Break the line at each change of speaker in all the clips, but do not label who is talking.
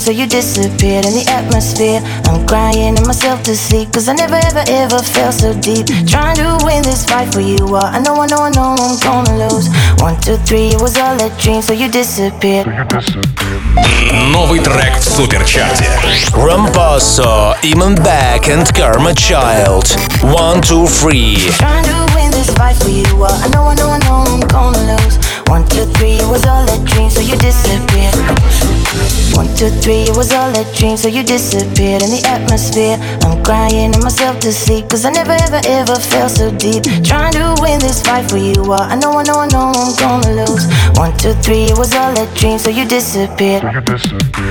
so you disappeared in the atmosphere. I'm crying in myself to sleep, cause I never ever ever felt so deep. Trying to win this fight for you, well, I know, I know, I know I'm gonna lose. One, two, three, it was all a dream, so you disappeared.
Новый трек в суперчарте.
Rampasso, Iman Beck and Karma Child. One, two, three.
Trying to win this fight for you, well, I know, I know, I know I'm gonna lose. One, two, three, it was all a dream, so you disappeared. One, two, three, it was all a dream, so you disappeared in the atmosphere. I'm crying in myself to sleep, cause I never ever ever felt so deep. Trying to win this fight for you, well, I know, I know, I know I'm gonna lose. One, two, three, it was all a dream, so you disappeared. So you disappeared.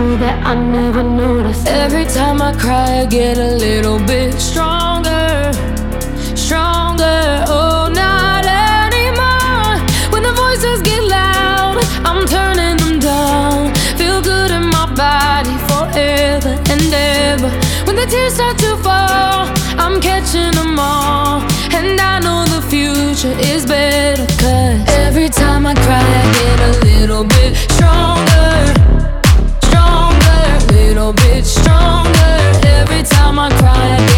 Motion. That I never noticed. Every time I cry, I get a little bit stronger, stronger. Oh, not anymore. When the voices get loud, I'm turning them down. Feel good in my body forever and ever. When the tears start to fall, I'm catching them all. And I know the future is better. Cause every time I cry, I get a little bit Every time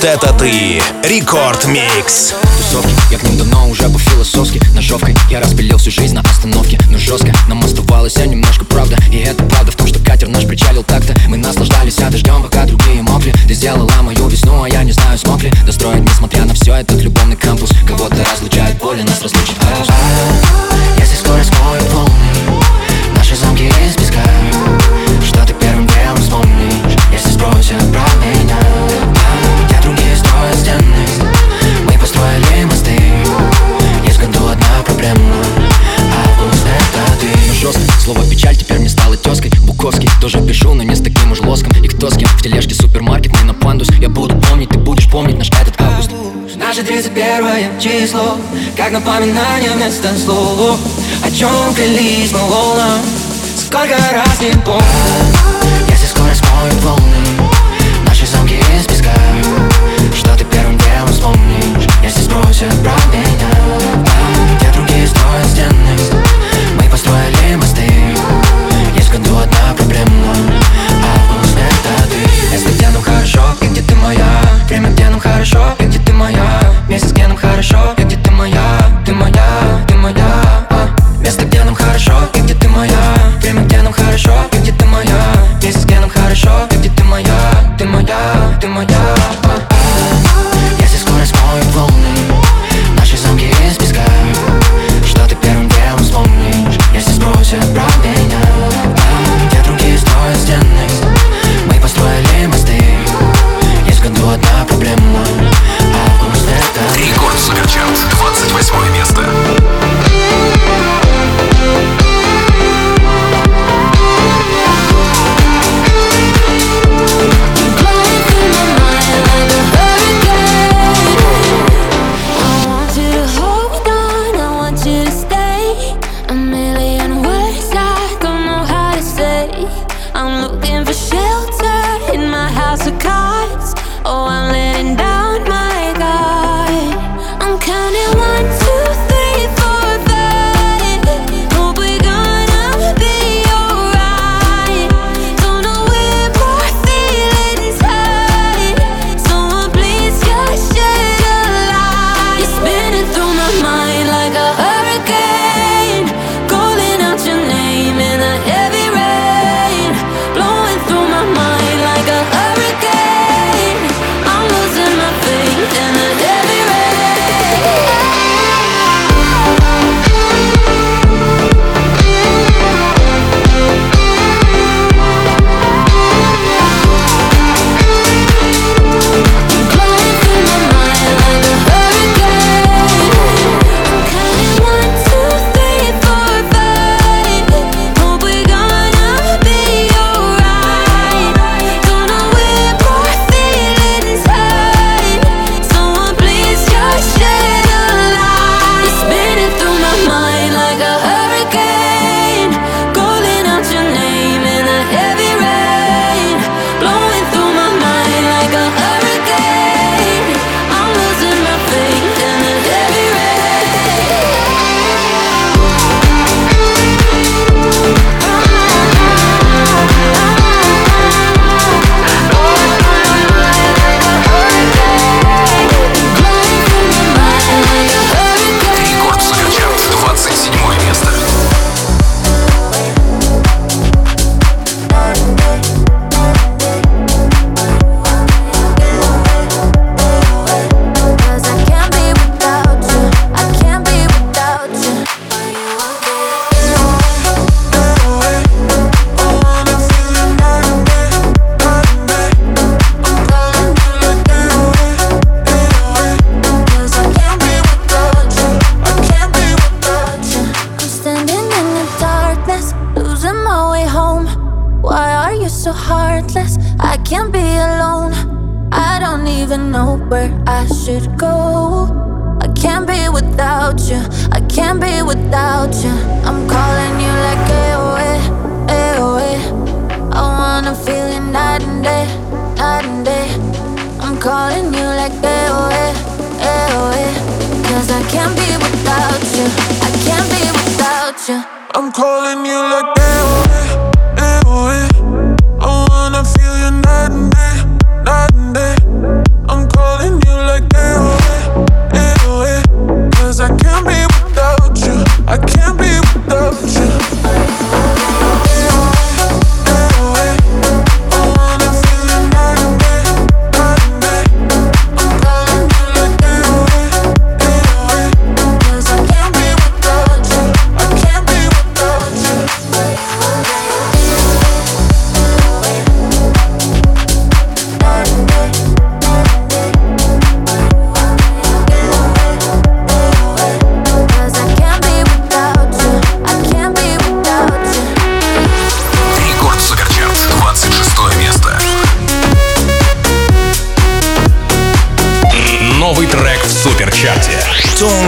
Подкаст «Это ты» Рекорд Микс.
Тусовки, я к ним давно уже был философски. Ножовкой я распилил всю жизнь на остановке Но жестко нам оставалось все немножко правда И это правда в том, что катер наш причалил так-то. Мы наслаждались а дождем, пока другие мокли. Ты сделала мою весну, а я не знаю, смог ли. Достроить, несмотря на все, этот любовный кампус Кого-то разлучает боль, нас разлучит. хаос Слово печаль теперь мне стало тезкой Буковский тоже пишу, но не с таким уж лоском И кто с кем в тележке супермаркет, мы на пандус. Я буду помнить, ты будешь помнить наш этот август. Наше 31 число Как напоминание вместо слова О чем клялись мы волнам Сколько раз не помню. Если скоро смоют волны. Наши замки из песка. Что ты первым делом вспомнишь? Если спросят про меня.
show.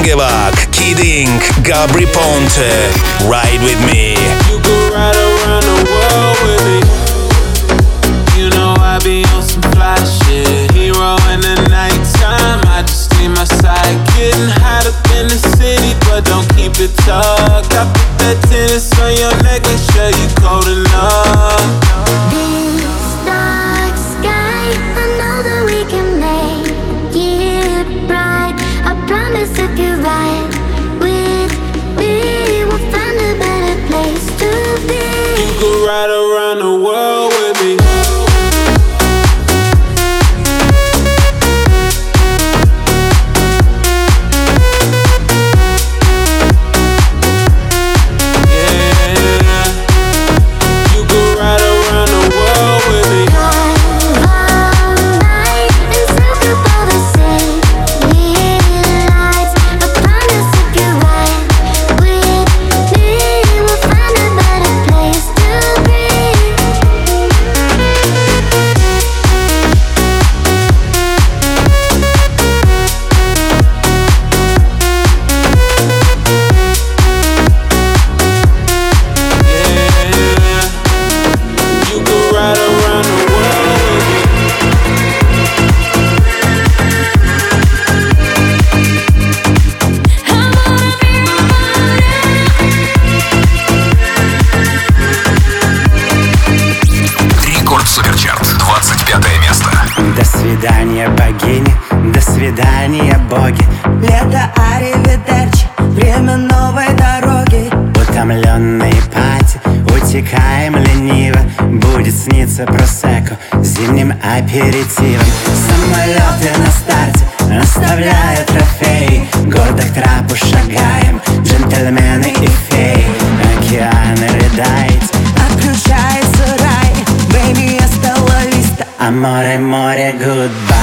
Tungevaag, Kidding, Gabry Ponte, Ride With Me.
You could ride around the world with me. You know I be on some fly shit. Hero in the nighttime, I just need my side. Getting hot up in the city, but don't keep it tucked. I put that tennis on your neck, make sure you cold enough.
Суперчарт, 25 место.
До свидания, богини, до свидания, боги. Лето Аривидерчи, время новой дороги. Утомленные пати, утекаем лениво. Будет сниться просеку зимним аперитивом. Самолеты на старте. Оставляют трофеи. Гордо к трапу шагаем, джентльмены и феи. Океаны рыдает, hasta amore, amore, goodbye.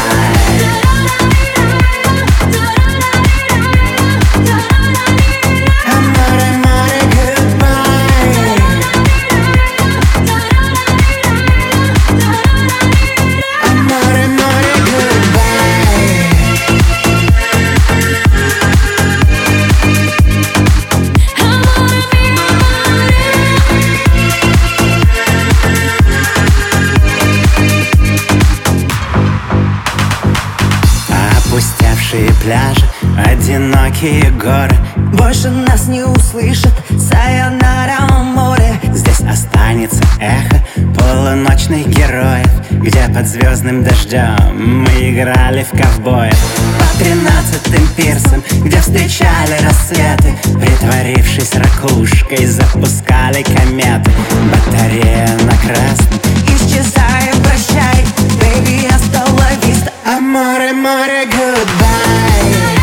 Пляжи, одинокие горы. Больше нас не услышат Сайонара море. Здесь останется эхо полуночных героев Где под звездным дождем мы играли в ковбоев. По тринадцатым пирсам, где встречали рассветы Притворившись ракушкой, запускали кометы. Батарея на красном, исчезая, прощай Baby, vista Amore, amore, goodbye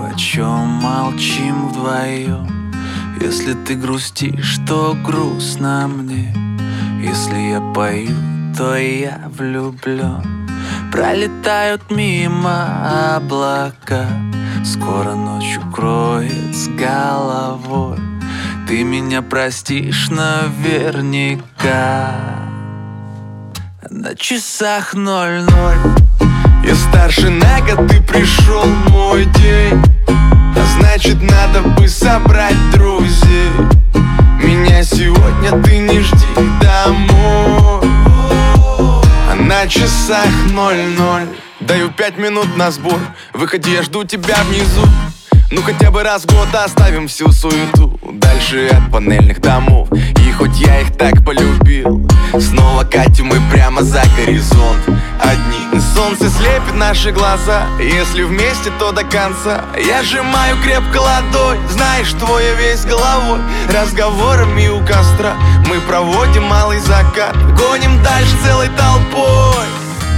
о чем молчим вдвоем Если ты грустишь, то грустно мне. Если я пою, то я влюблен Пролетают мимо облака. Скоро ночь укроет с головой. Ты меня простишь наверняка. На часах ноль-ноль Я старше на год, ты пришел мой день. А значит надо бы собрать друзей. Меня сегодня ты не жди домой. А на часах ноль-ноль. Даю пять минут на сбор. Выходи, я жду тебя внизу ну хотя бы раз в год оставим всю суету Дальше от панельных домов. И хоть я их так полюбил Снова катим мы прямо за горизонт. Одни Солнце слепит наши глаза Если вместе, то до конца. Я сжимаю крепко ладонь Знаешь, твоя весь головой. Разговорами у костра Мы проводим малый закат. Гоним дальше целой толпой.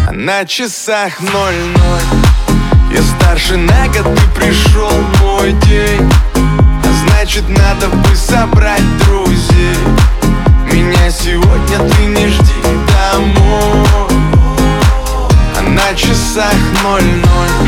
А на часах ноль-ноль я старше на год, ты пришел мой день. А значит надо бы собрать друзей. Меня сегодня ты не жди домой. А на часах ноль-ноль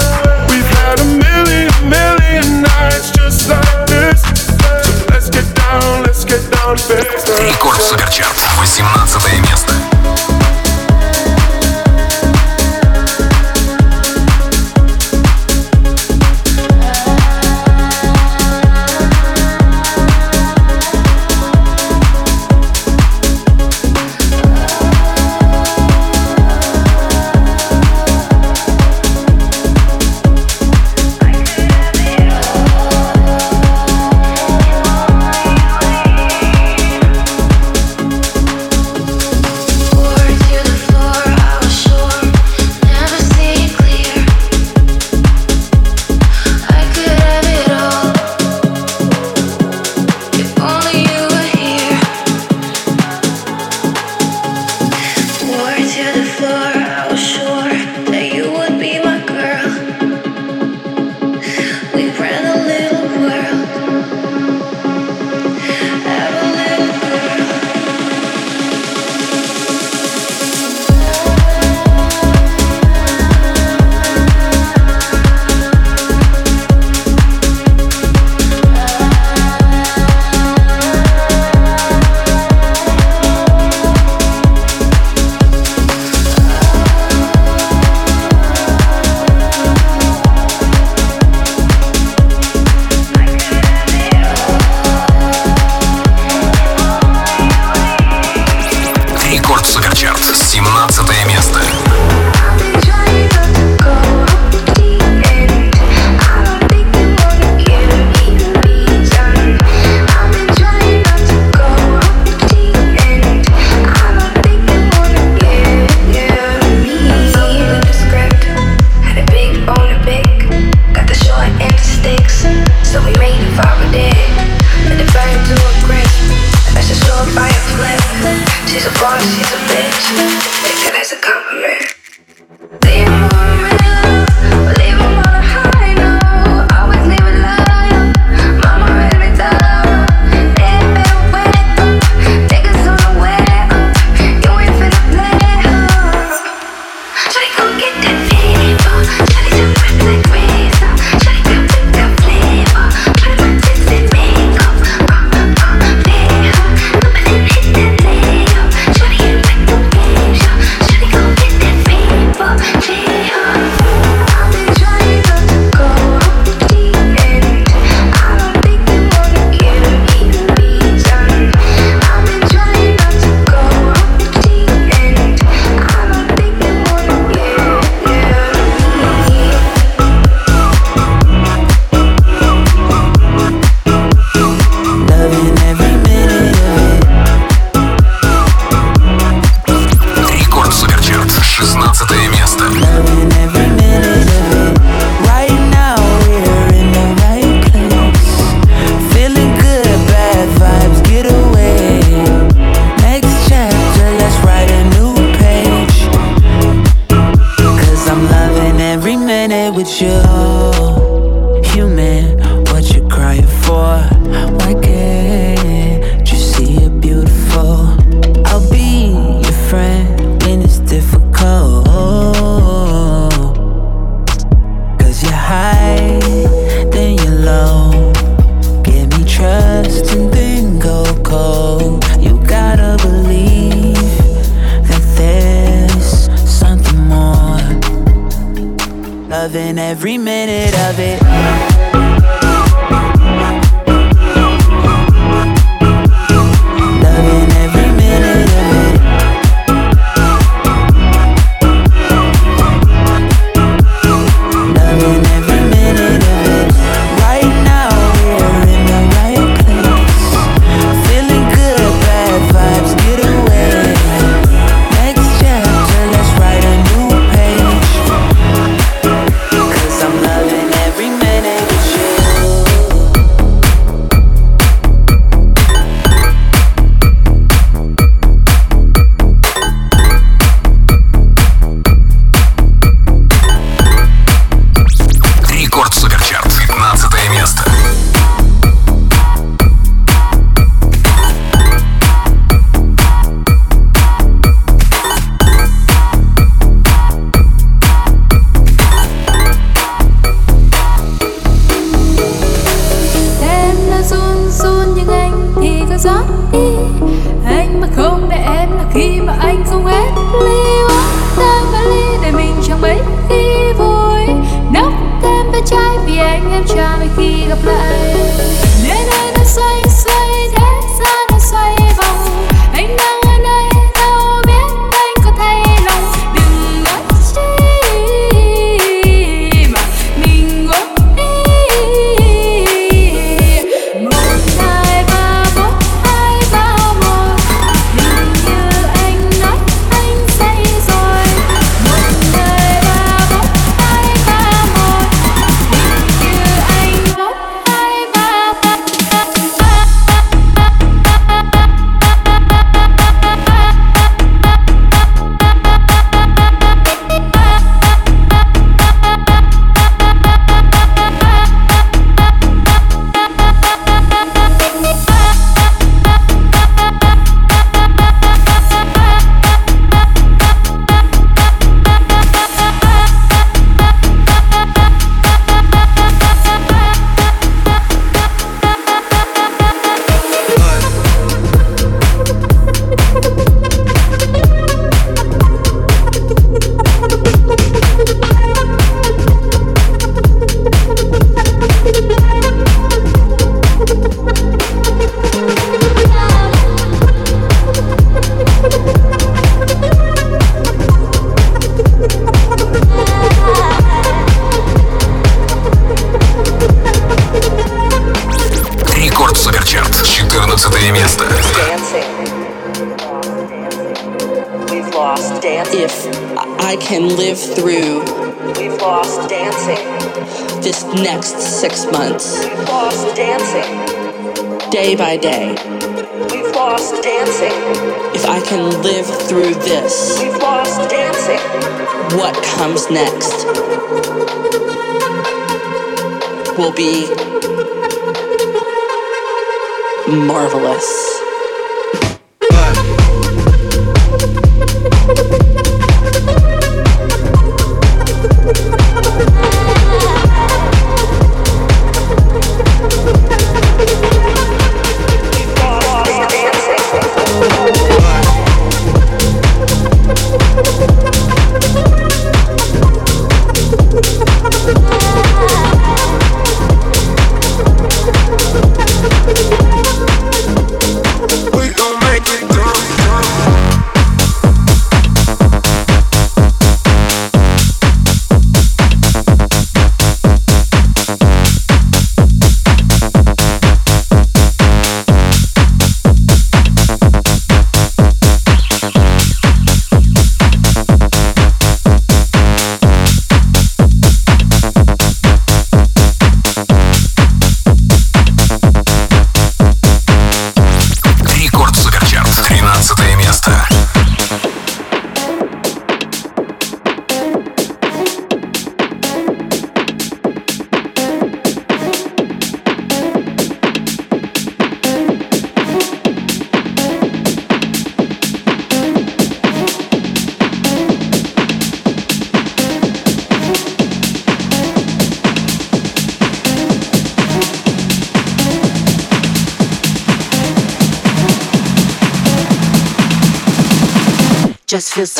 Рекорд Суперчарт, 18 место.
day by day. We've lost dancing. If I can live through this, we've lost dancing. What comes next will be marvelous.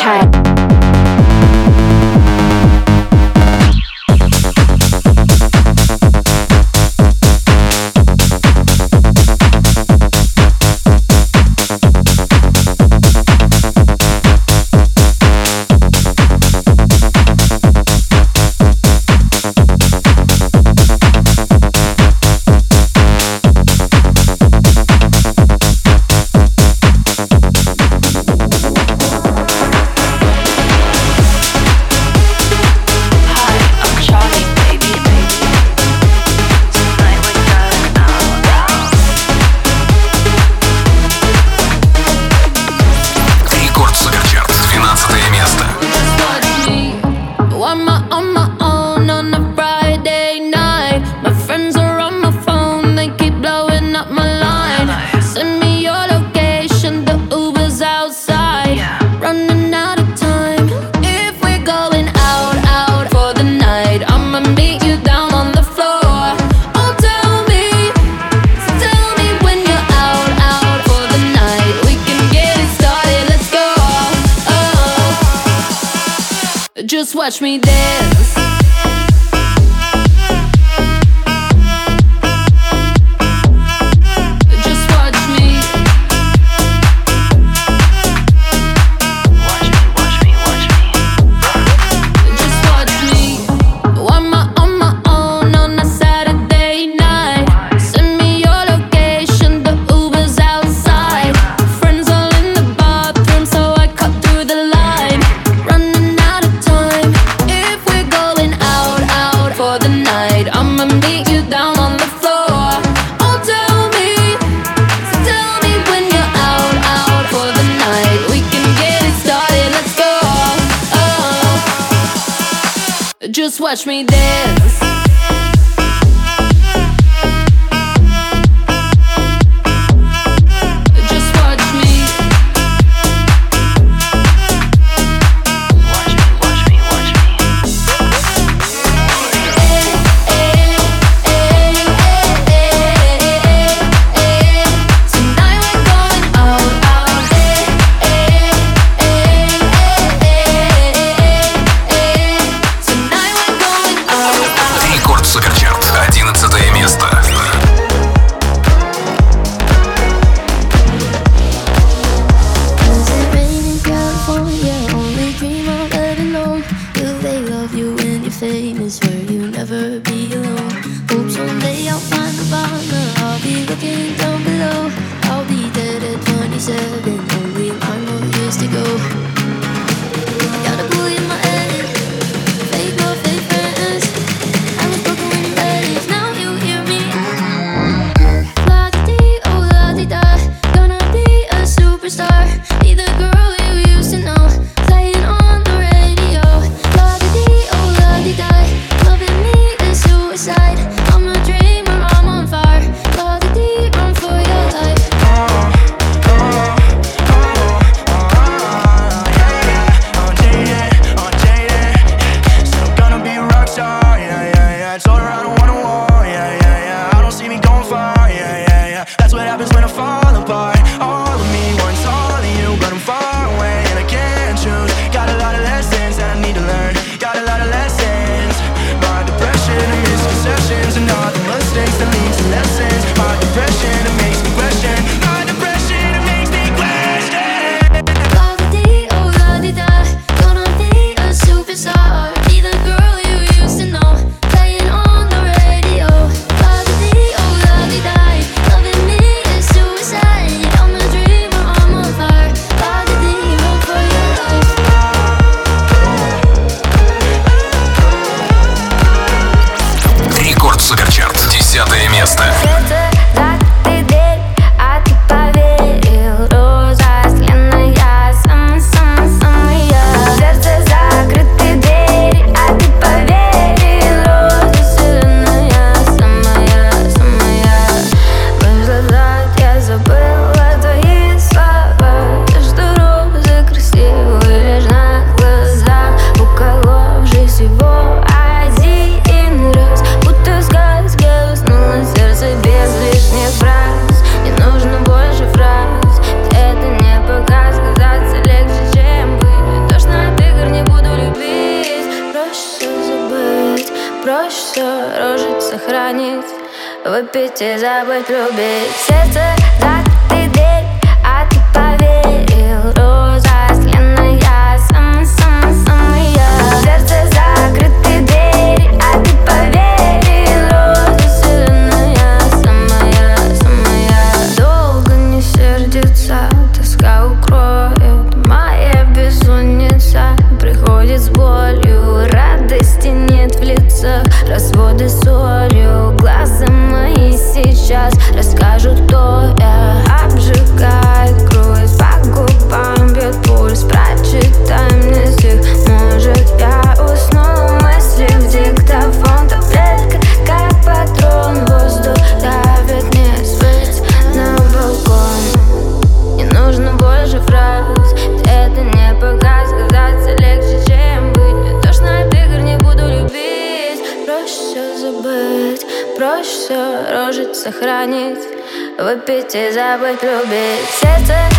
Just watch me dance. Watch me dance.
Купить и забыть, любить. Сердце закрыто vuestros besos.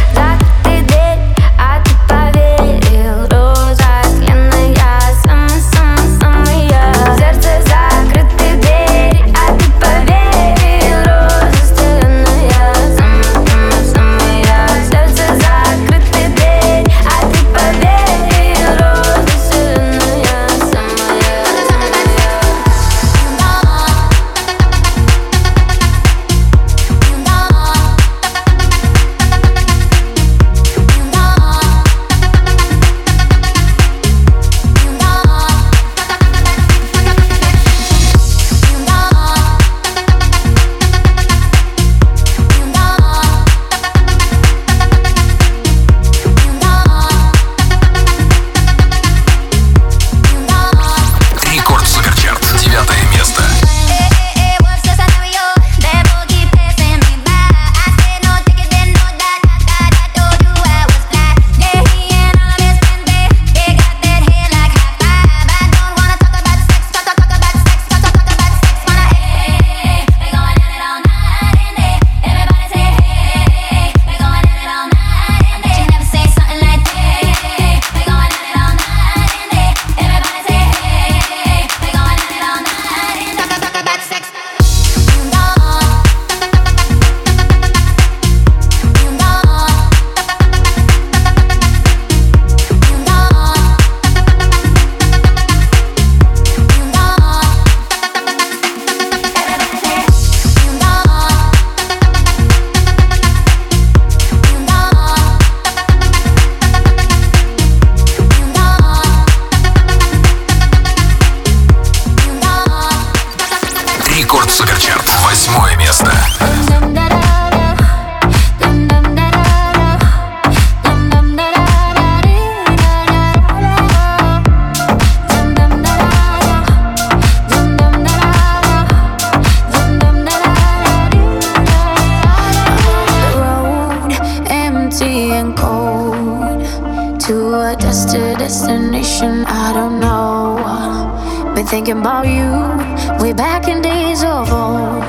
I don't know. Been thinking about you way back in days of old.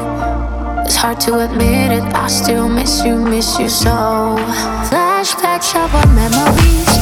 It's hard to admit it, I still miss you, miss you so. Flashbacks of our memories.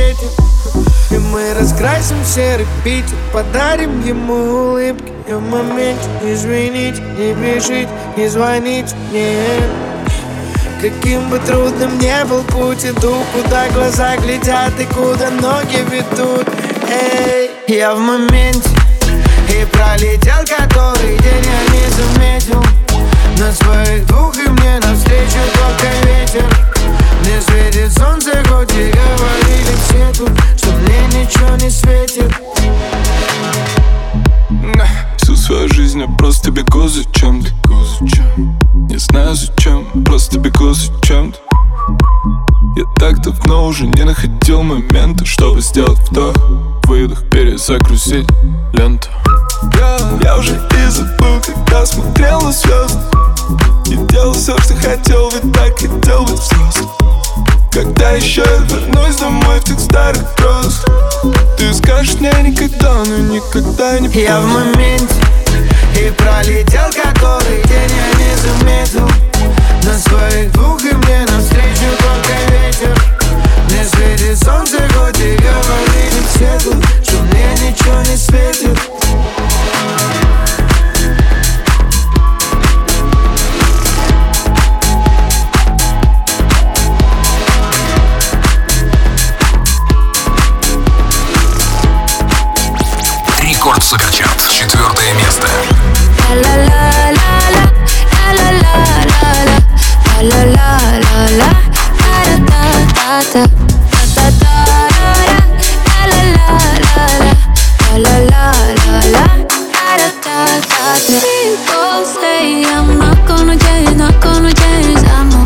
Не светит И мы раскрасим серый Питер Подарим ему улыбки Я в моменте, извините, не бежите, не звоните мне Каким бы трудным не был путь, иду, куда глаза глядят и куда ноги ведут. Эй, я в моменте и пролетел который день я не заметил. На своих двух и мне навстречу только ветер. Мне светит солнце, хоть и говорили все тут, что мне ничего не светит.
Всю свою жизнь я просто бегу за чем-то. Не знаю зачем, просто бегу за чем-то. Я так давно уже не находил момента Чтобы сделать вдох, выдох, перезагрузить ленту. Я уже и забыл, когда смотрел на звезды И делал все, что хотел, ведь так хотел быть взрослым. Когда еще я вернусь домой в тех старых грозах Ты скажешь мне никогда, но никогда не
Я в моменте И пролетел который день я не заметил. На своих двух и мне навстречу только ветер. Мне светит солнце, хоть и говорили все тут Что мне ничего не светит
my.
People say
I'm not gonna change, not gonna change. I'm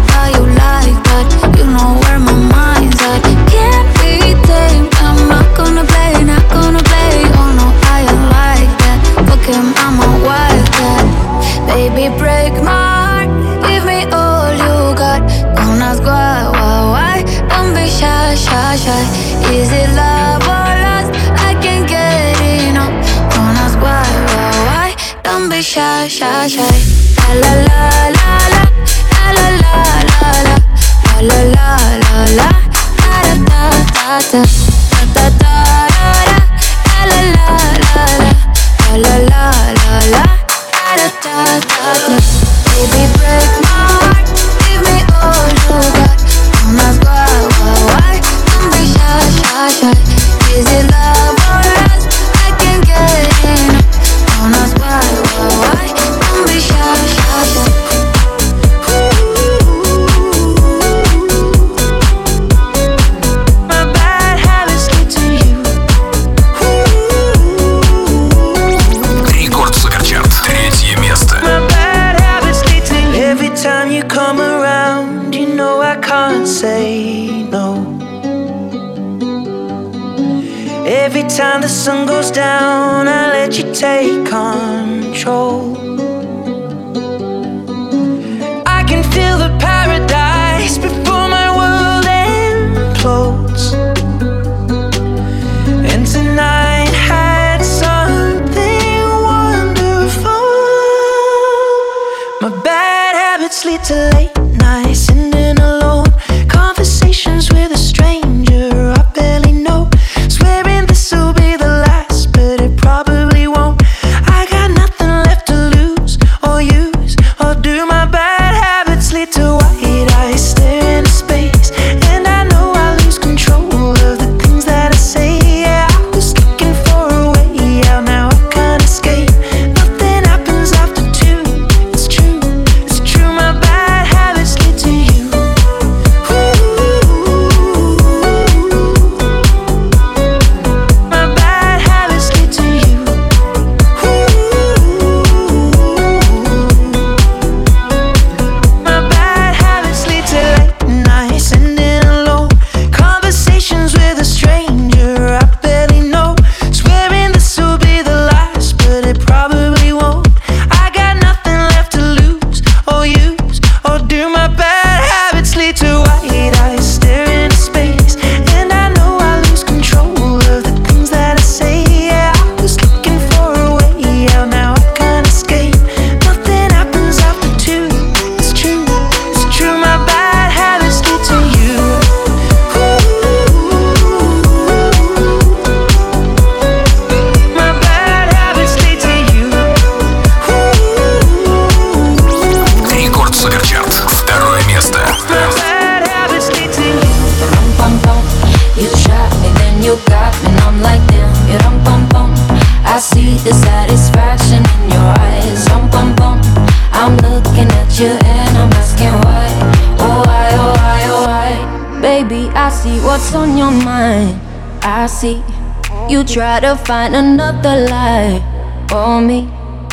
you try to find another lie for me,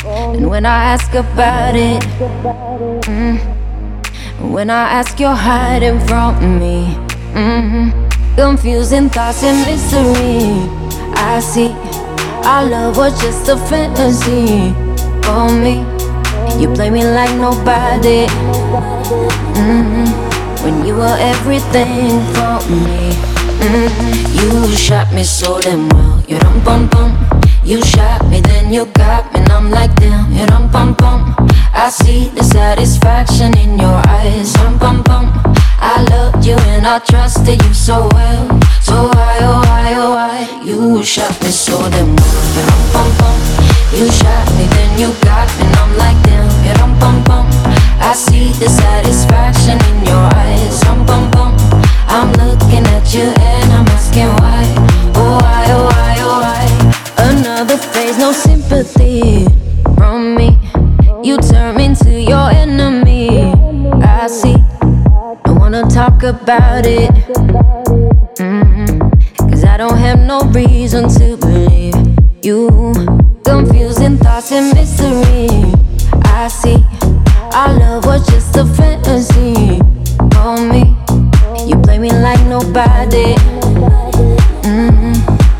and when I ask about it. mm, when I ask, you're hiding from me. hmm Confusing thoughts and mystery. I see our love was just a fantasy for me. You play me like nobody. hmm When you were everything for me. Hmm You shot me so damn well. You dum bum bum. You shot me, then you got me, and I'm like damn. You dum bum bum. I see the satisfaction in your eyes. Dum bum bum. I loved you and I trusted you so well. So why, oh why, oh why? You shot me so damn well. You dum bum bum. You shot me, then you got me, and I'm like damn. You dum bum bum. I see the satisfaction in your eyes. Dum bum bum. Looking at you and I'm asking why. Oh why, oh why, oh why? Another phase, no sympathy from me. You turn into your enemy. I see. I wanna talk about it. Mhm. Cause I don't have no reason to believe you. Confusing thoughts and mystery. I see. Our love was just a fantasy me like nobody. Mhm.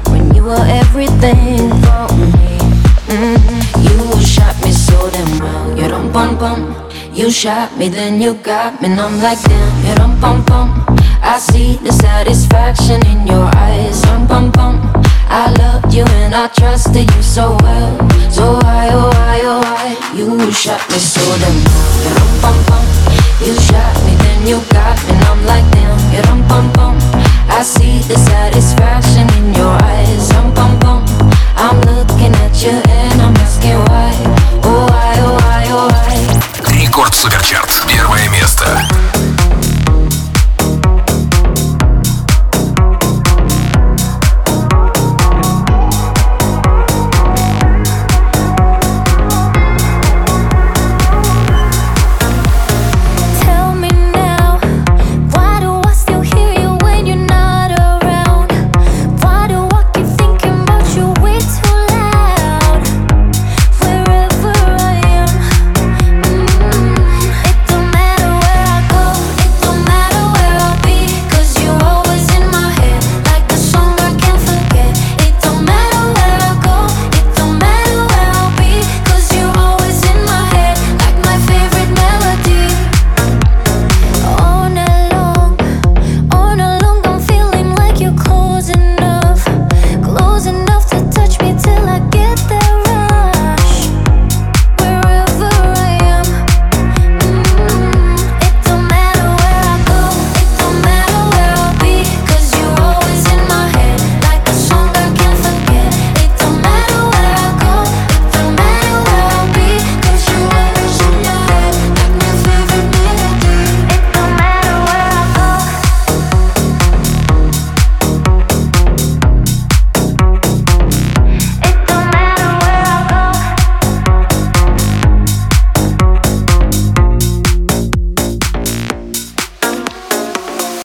When you were everything for me. Mhm. You shot me so damn well. You don't bum bum. You shot me, then you got me, and I'm like damn. You don't bum bum. I see the satisfaction in your eyes. Dum bum bum. I loved you and I trusted you so well. So why, oh why, oh why?
You shot me so damn. Well. You rum pum pum. You shot me, then you got i like bum bum. I see the satisfaction in your eyes, dum bum bum. I'm looking at you